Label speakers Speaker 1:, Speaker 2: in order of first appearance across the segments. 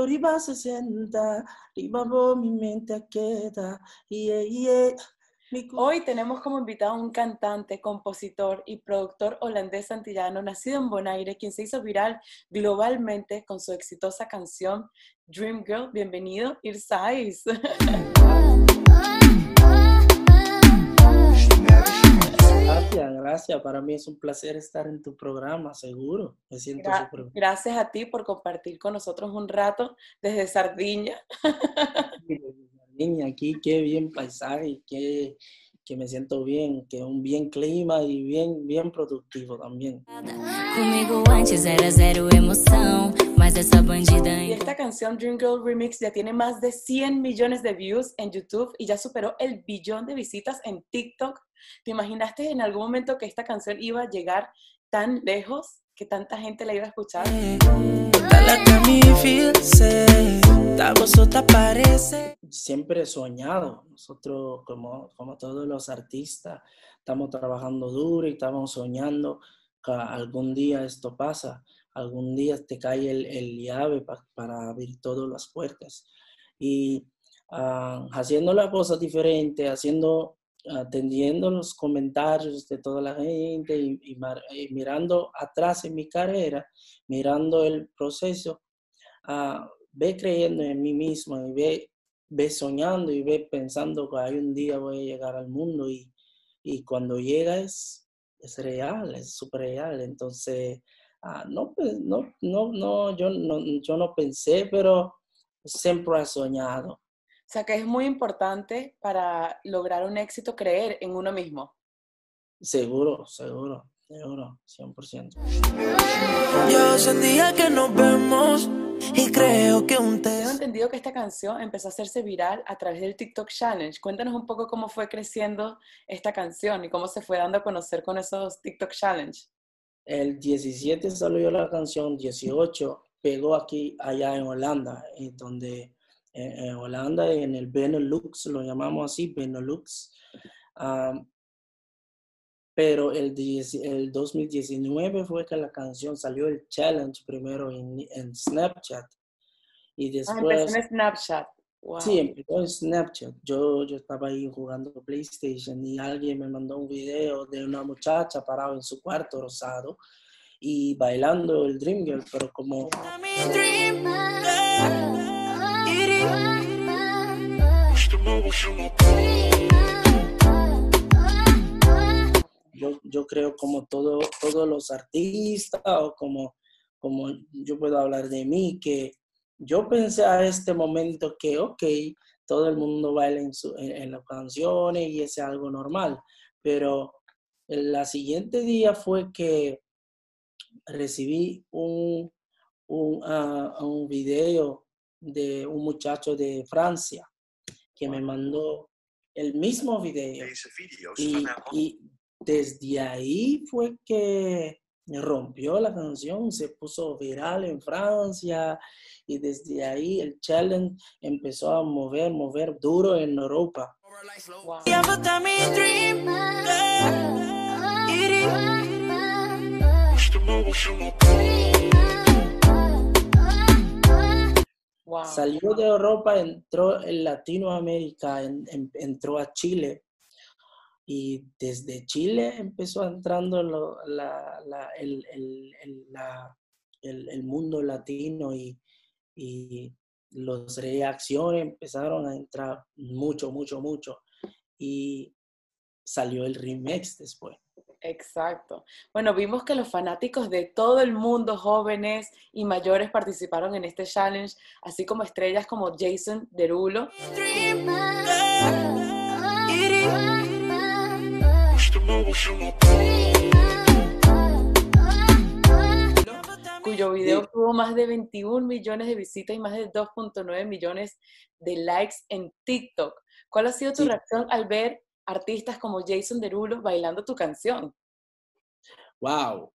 Speaker 1: Cuando arriba 60, arriba por mi mente queda. Yeah, yeah. Mi cu-
Speaker 2: Hoy tenemos como invitado a un cantante, compositor y productor holandés antillano nacido en Bonaire, quien se hizo viral globalmente con su exitosa canción Dream Girl. Bienvenido, Irsais.
Speaker 1: Para mí es un placer estar en tu programa, seguro. Me siento
Speaker 2: Gra-
Speaker 1: bien.
Speaker 2: Gracias a ti por compartir con nosotros un rato desde Sardiña.
Speaker 1: Aquí qué bien paisaje, qué, que me siento bien, que un bien clima y bien, bien productivo también.
Speaker 2: Y esta canción Dream Girl Remix ya tiene más de 100 millones de views en YouTube y ya superó el billón de visitas en TikTok. ¿Te imaginaste en algún momento que esta canción iba a llegar tan lejos, que tanta gente la iba a escuchar?
Speaker 1: Siempre he soñado, nosotros como, como todos los artistas, estamos trabajando duro y estamos soñando que algún día esto pasa, algún día te cae el, el llave pa- para abrir todas las puertas. Y ah, haciendo las cosas diferentes, haciendo, atendiendo los comentarios de toda la gente y, mirando atrás en mi carrera, mirando el proceso, ah, ve creyendo en mí mismo y ve, ve soñando y ve pensando que hay un día voy a llegar al mundo y, y cuando llega es, es real, es súper real. Entonces, ah, no, pues, no, no, no, yo no, yo no pensé, pero siempre he soñado.
Speaker 2: O sea que es muy importante para lograr un éxito creer en uno mismo.
Speaker 1: Seguro, seguro, seguro, 100%.
Speaker 3: Yo sentía que nos vemos y creo que un
Speaker 2: Tengo
Speaker 3: test.
Speaker 2: entendido que esta canción empezó a hacerse viral a través del TikTok Challenge. Cuéntanos un poco cómo fue creciendo esta canción y cómo se fue dando a conocer con esos TikTok Challenge.
Speaker 1: El 17 salió la canción, 18 pegó aquí, allá en Holanda, donde en Holanda, en el Benelux, lo llamamos así, Benelux. Am, pero el, 10 el 2019 fue que la canción salió el challenge primero en, en Snapchat. Y
Speaker 2: Ah,
Speaker 1: después...
Speaker 2: empezó en Snapchat. Wow.
Speaker 1: Sí, empezó en Snapchat. Yo, yo estaba ahí jugando PlayStation y alguien me mandó un video de una muchacha parada en su cuarto rosado y bailando el Dream Girl, pero como yo, yo creo como todo, todos los artistas o como, como yo puedo hablar de mí, que yo pensé a este momento que, ok, todo el mundo baila en, las canciones y es algo normal, pero el siguiente día fue que recibí un, un, ah, un video de un muchacho de Francia que me mandó el mismo video. Y, desde ahí fue que rompió la canción, se puso viral en Francia y desde ahí el challenge empezó a mover, mover duro en Europa.
Speaker 2: Wow. Wow.
Speaker 1: Salió de Europa, entró en Latinoamérica, en- en- entró a Chile y desde Chile empezó entrando lo- la- la- el, el- el- la- el- el mundo latino y, y las reacciones empezaron a entrar mucho, mucho, mucho y salió el remix después.
Speaker 2: Exacto. Bueno, vimos que los fanáticos de todo el mundo, jóvenes y mayores, participaron en este challenge, así como estrellas como Jason Derulo. cuyo video tuvo más de 21 millones de visitas y más de 2.9 millones de likes en TikTok. ¿Cuál ha sido tu
Speaker 1: Sí.
Speaker 2: reacción al ver artistas como Jason Derulo bailando tu canción?
Speaker 1: Wow,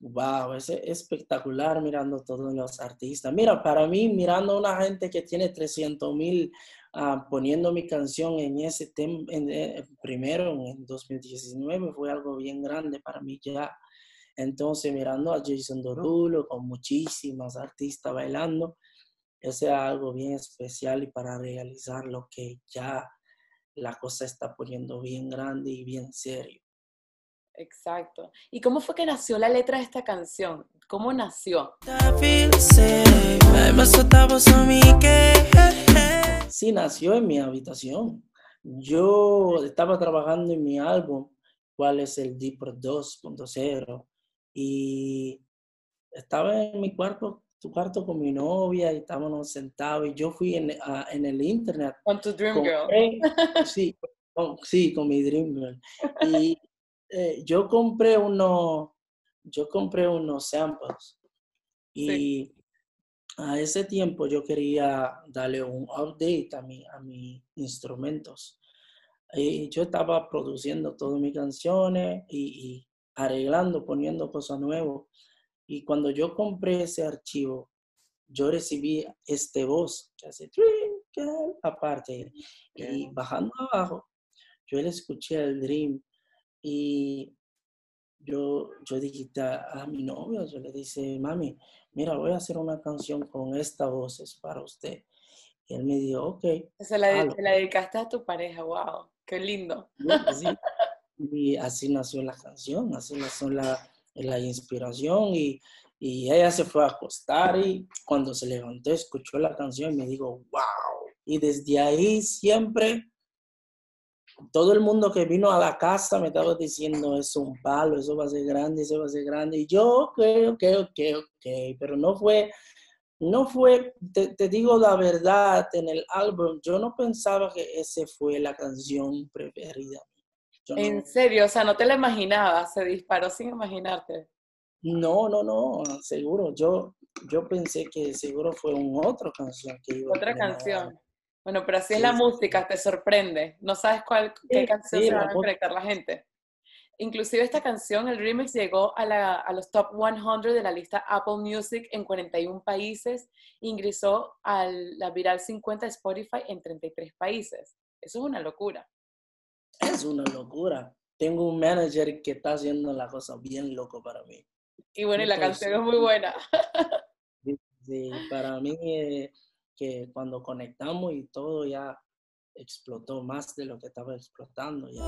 Speaker 1: wow, es espectacular mirando todos los artistas. Mira, para mí, mirando a una gente que tiene 300 mil ah, poniendo mi canción en ese tema, primero en 2019, fue algo bien grande para mí ya. Entonces, mirando a Jason Derulo con muchísimas artistas bailando, ese es algo bien especial y para realizar lo que ya la cosa está poniendo bien grande y bien serio.
Speaker 2: Exacto. ¿Y cómo fue que nació la letra de esta canción? ¿Cómo nació?
Speaker 1: Sí, nació en mi habitación. Yo estaba trabajando en mi álbum, cuál es el Deeper 2.0, y estaba en mi cuarto, tu cuarto con mi novia y estábamos sentados y yo fui en, en el internet.
Speaker 2: Con tu Dream Girl.
Speaker 1: Sí, con, sí, con mi Dream Girl. Y eh, yo compré uno, yo compré unos samples y a ese tiempo yo quería darle un update a, mi, a mis instrumentos. Y yo estaba produciendo todas mis canciones y, y arreglando, poniendo cosas nuevas. Y cuando yo compré ese archivo, yo recibí este voz que hace aparte. Y bajando abajo, yo le escuché el Dream y yo, yo dije a, mi novio, yo le dije, mami, mira, voy a hacer una canción con esta voz, es para usted. Y él me dijo, ok.
Speaker 2: Se la, la dedicaste a tu pareja, wow, qué lindo.
Speaker 1: Y así nació la canción, así nació la, la inspiración y, y, ella se fue a acostar y cuando se levantó escuchó la canción y me dijo, wow. Y desde ahí siempre todo el mundo que vino a la casa me estaba diciendo, es un palo, eso va a ser grande, eso va a ser grande. Y yo, ok, ok, ok, ok, pero no fue, no fue, te, te digo la verdad, en el álbum, yo no pensaba que esa fue la canción preferida
Speaker 2: en serio, o sea, no te la imaginabas, se disparó sin imaginarte.
Speaker 1: No, no, no, seguro. Yo, yo pensé que seguro fue una otra canción que iba
Speaker 2: Otra canción. Bueno, pero así es la música, te sorprende. No sabes cuál, qué canción se va a conectar la gente. Inclusive esta canción, el remix, llegó a, la, a, los top 100 de la lista Apple Music en 41 países, ingresó a la viral 50 de Spotify en 33 países. Eso es una locura
Speaker 1: es una locura. Tengo un manager que está haciendo la cosa bien loco para mí.
Speaker 2: Y bueno, y la canción es muy buena.
Speaker 1: Sí, para mí eh, que cuando conectamos y todo ya explotó más de lo que estaba explotando ya.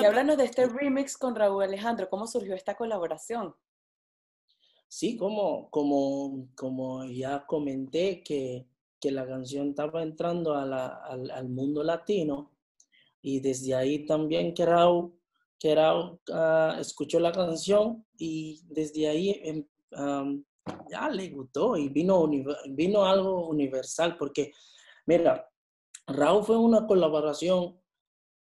Speaker 2: Y háblanos de este remix con Raúl Alejandro, ¿cómo surgió esta colaboración?
Speaker 1: Sí, como, como, como ya comenté que que la canción estaba entrando a al, mundo latino y desde ahí también que Raúl, que ah, escuchó la canción y desde ahí em, ya le gustó y vino, vino algo universal porque, mira, Raúl fue una colaboración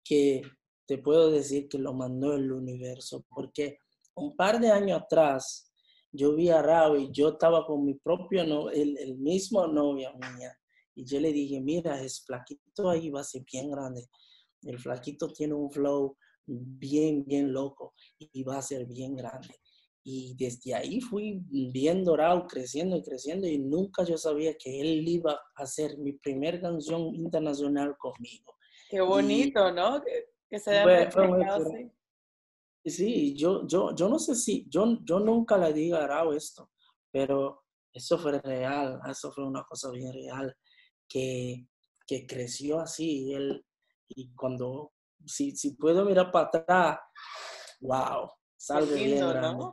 Speaker 1: que te puedo decir que lo mandó el universo porque un par de años atrás yo vi a y yo estaba con mi propio, no, el, el mismo novia mía. Y yo le dije, mira, es flaquito ahí va a ser bien grande. El flaquito tiene un flow bien, bien loco y va a ser bien grande. Y desde ahí fui viendo Raúl creciendo y creciendo y nunca yo sabía que él iba a hacer mi primer canción internacional conmigo.
Speaker 2: Qué bonito, ¿no? Que, se haya así.
Speaker 1: Sí, yo, yo, yo no sé si, yo, yo nunca le digo a Arau esto, pero eso fue real, eso fue una cosa bien real, que, que creció así, y él, y cuando, si, si puedo mirar para atrás, wow, salve bien grande.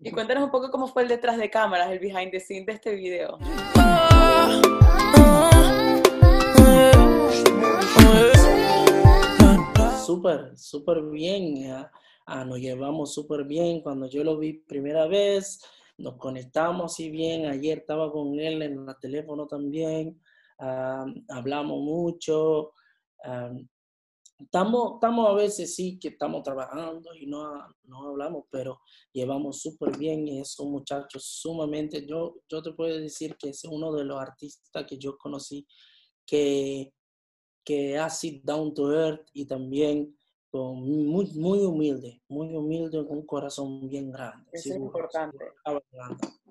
Speaker 2: Y cuéntanos un poco cómo fue el detrás de cámaras, el behind the scenes de este video.
Speaker 1: Súper, súper bien. Ah, nos llevamos súper bien. Cuando yo lo vi primera vez, nos conectamos y bien. Ayer estaba con él en el teléfono también. Ah, hablamos mucho. Ah, estamos, estamos a veces sí que estamos trabajando y no, no hablamos, pero llevamos súper bien y es un muchacho sumamente, yo, yo te puedo decir que es uno de los artistas que yo conocí que, que así down to earth y también muy, muy humilde, muy humilde, con un corazón bien grande.
Speaker 2: Eso es importante.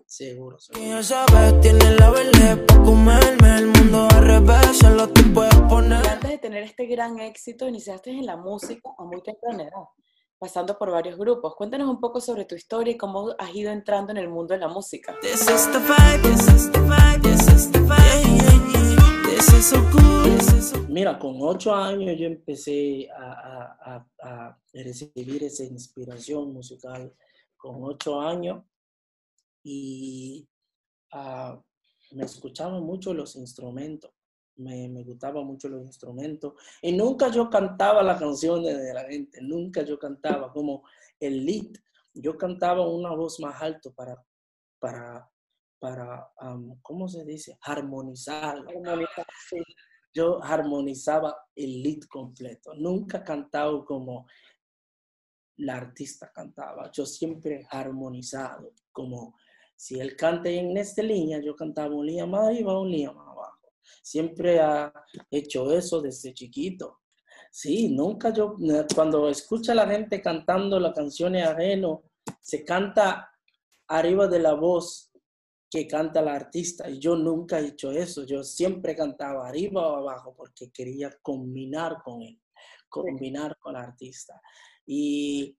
Speaker 1: Seguro,
Speaker 3: seguro. sabes, tiene la para comerme el mundo al revés, lo te puedes poner.
Speaker 2: Y antes de tener este gran éxito, iniciaste en la música a muy temprana edad. pasando por varios grupos. Cuéntanos un poco sobre tu historia y cómo has ido entrando en el mundo de la música.
Speaker 3: This is the vibe, this is the vibe, this is the vibe.
Speaker 1: Mira, con ocho años yo empecé a, recibir esa inspiración musical. Con ocho años y ah, me escuchaba mucho los instrumentos. Me, me gustaban mucho los instrumentos. Y nunca yo cantaba las canciones de la gente. Nunca yo cantaba como el lead. Yo cantaba una voz más alto para, para, para am, ¿cómo se dice? Armonizar
Speaker 2: Sí.
Speaker 1: yo armonizaba el lead completo. Nunca cantaba como la artista cantaba. Yo siempre armonizado, como si él canta en esta línea, yo cantaba un línea más arriba, un línea más abajo. Siempre ha hecho eso desde chiquito. Sí, nunca yo, cuando escucha a la gente cantando las canciones ajeno, se canta arriba de la voz que canta la artista. Y yo nunca he hecho eso. Yo siempre cantaba arriba o abajo porque quería combinar con él, combinar con la artista. Y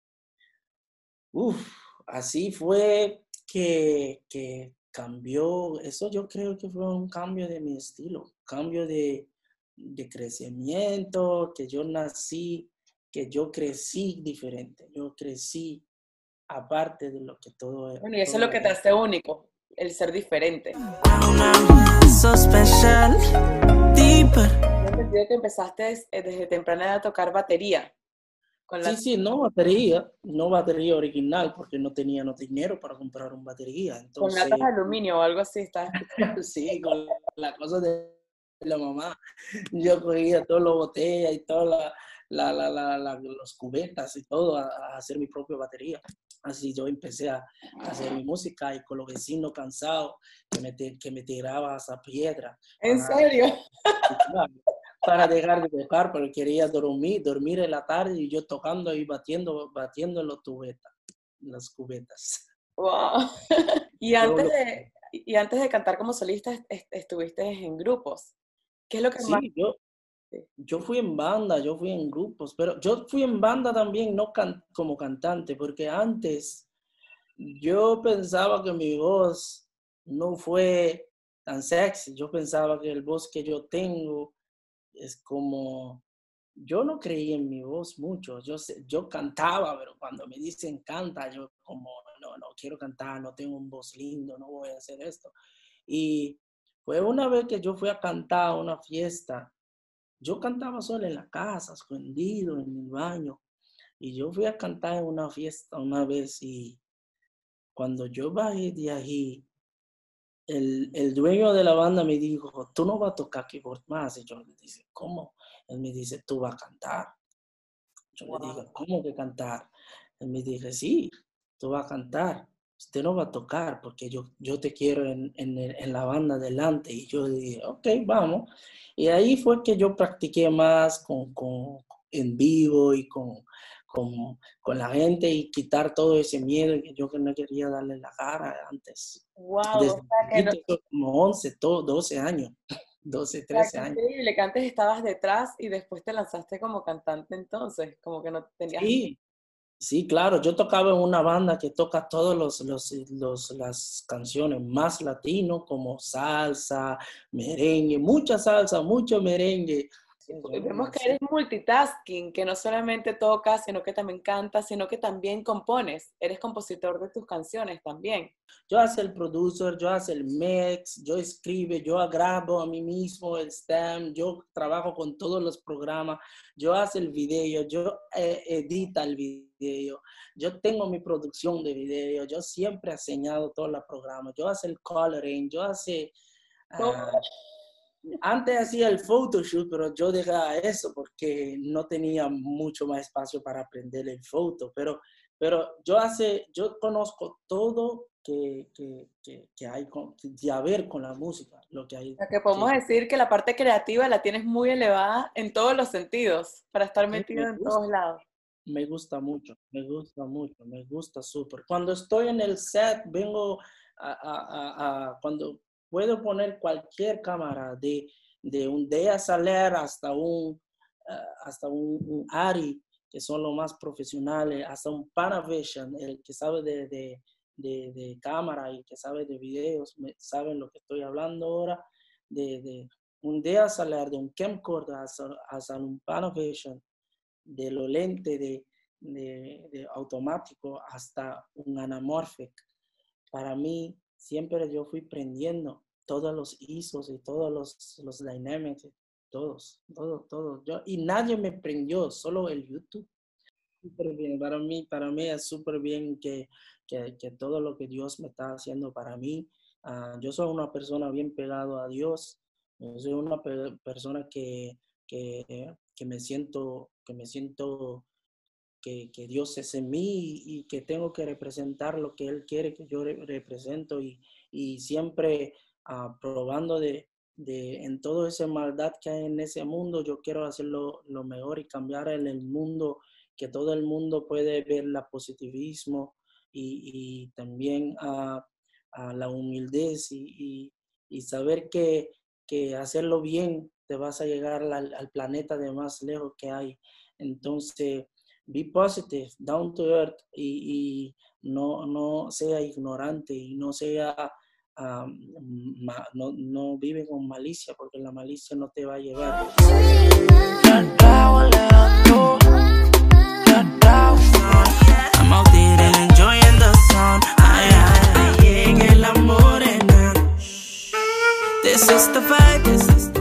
Speaker 1: uf, así fue que, que cambió. Eso yo creo que fue un cambio de mi estilo, cambio de, de crecimiento, que yo nací, que yo crecí diferente. Yo crecí aparte de lo que todo
Speaker 2: Bueno, y eso es lo que te hace único, el ser diferente. Entendido que empezaste eh, desde temprana edad a tocar batería. Con la...
Speaker 1: Sí, sí, no batería, no batería original, porque no tenía no dinero para comprar una batería.
Speaker 2: Con
Speaker 1: Entonces,
Speaker 2: latas de aluminio o algo así, estás
Speaker 1: sí, con la cosa de la mamá. Yo cogía todas las botellas y todas la, la, la, la- la- los cubetas y todo a, a hacer mi propia batería. Así yo empecé a, a hacer mi música y con los vecinos cansados que me, que me tiraba esa piedra.
Speaker 2: ¿En
Speaker 1: Ah.
Speaker 2: serio?
Speaker 1: para dejar de tocar, pero quería dormir, dormir en la tarde y yo tocando y batiendo, batiendo los tubetas, las cubetas.
Speaker 2: Wow. Y
Speaker 1: Yo
Speaker 2: antes de, y antes de cantar como solista, est- est- estuviste en grupos. ¿Qué es lo que más?
Speaker 1: Sí, yo,
Speaker 2: Sí.
Speaker 1: Yo fui en banda, yo fui en grupos, pero yo fui en banda también, no como cantante, porque antes yo pensaba que mi voz no fue tan sexy, yo pensaba que el voz que yo tengo es como, yo no creí en mi voz mucho, yo, yo cantaba, pero cuando me dicen canta, yo como, no, no quiero cantar, no tengo un voz lindo, no voy a hacer esto. Y fue una vez que yo fui a cantar a una fiesta, yo cantaba solo en la casa, escondido en el baño, y yo fui a cantar en una fiesta una vez y cuando yo bajé de ahí, el, el dueño de la banda me dijo, tú no vas a tocar keyboard más. Y yo le dije, ¿cómo? Él me dice, tú vas a cantar. Yo le dije, ¿cómo que cantar? Él me dice, sí, tú vas a cantar. Usted no va a tocar porque yo, yo te quiero en, en, en la banda delante. Y yo dije, ok, vamos. Y ahí fue que yo practiqué más con, con, en vivo y con, con, con la gente y quitar todo ese miedo que yo que no quería darle la cara antes.
Speaker 2: Wow,
Speaker 1: Desde
Speaker 2: o sea que no-
Speaker 1: como 11, todo, 12 años, 12,
Speaker 2: o sea,
Speaker 1: 13 años.
Speaker 2: increíble que antes estabas detrás y después te lanzaste como cantante entonces, como que no tenías...
Speaker 1: Sí, sí, claro, yo tocaba en una banda que toca todas los, los, los- las canciones más latino, como salsa, merengue, mucha salsa, mucho merengue.
Speaker 2: Vemos que eres multitasking, que no solamente tocas, sino que también cantas, sino que también compones. Eres compositor de tus canciones también.
Speaker 1: Yo hago el producer, yo hago el mix, yo escribo, yo grabo a mí mismo el stem, yo trabajo con todos los programas, yo hago el video, yo eh, edita el video, yo tengo mi producción de video, yo siempre he enseñado todos los programas, yo hago el coloring, yo hace...
Speaker 2: Todo.
Speaker 1: Antes hacía el photoshoot, pero yo dejaba eso porque no tenía mucho más espacio para aprender el foto, pero pero yo hace, yo conozco todo que, que, que, que hay con, de haber con la música, lo que hay.
Speaker 2: O sea, que podemos decir que la parte creativa la tienes muy elevada en todos los sentidos, para estar
Speaker 1: Sí, me
Speaker 2: metido en
Speaker 1: gusta.
Speaker 2: todos lados.
Speaker 1: Me gusta mucho, me gusta mucho, me gusta súper. Cuando estoy en el set, vengo a, a- a- a- cuando puedo poner cualquier cámara, de, de un DSLR hasta un, ah, hasta un, ARRI, que son los más profesionales, hasta un Panavision, el que sabe de, de, de, cámara y que sabe de videos, saben lo que estoy hablando ahora, de, un DSLR, de un camcorder hasta, hasta un Panavision, de los lentes de, de automático hasta un anamorphic. Para mí, siempre yo fui prendiendo todos los ISOs y todos los, los dynamics, todos, todos, todos. Yo, y nadie me prendió, solo el YouTube. Súper bien, para mí, para mí es súper bien que, que, que, todo lo que Dios me está haciendo para mí. Uh, yo soy una persona bien pegado a Dios. Yo soy una pe persona que, que, que, me siento, que me siento que, que, Dios es en mí y, que tengo que representar lo que Él quiere que yo re represento y, y siempre uh, probando de, de, en toda esa maldad que hay en ese mundo, yo quiero hacerlo lo mejor y cambiar en el mundo, que todo el mundo puede ver el positivismo y, y también a, a, la humildad y, y, saber que, que, hacerlo bien te vas a llegar al, al planeta de más lejos que hay. Entonces, be positive, down to earth y, no, no sea ignorante y no sea, um, no, no, vive con malicia porque la malicia no te va a llevar. This is the vibe, this is the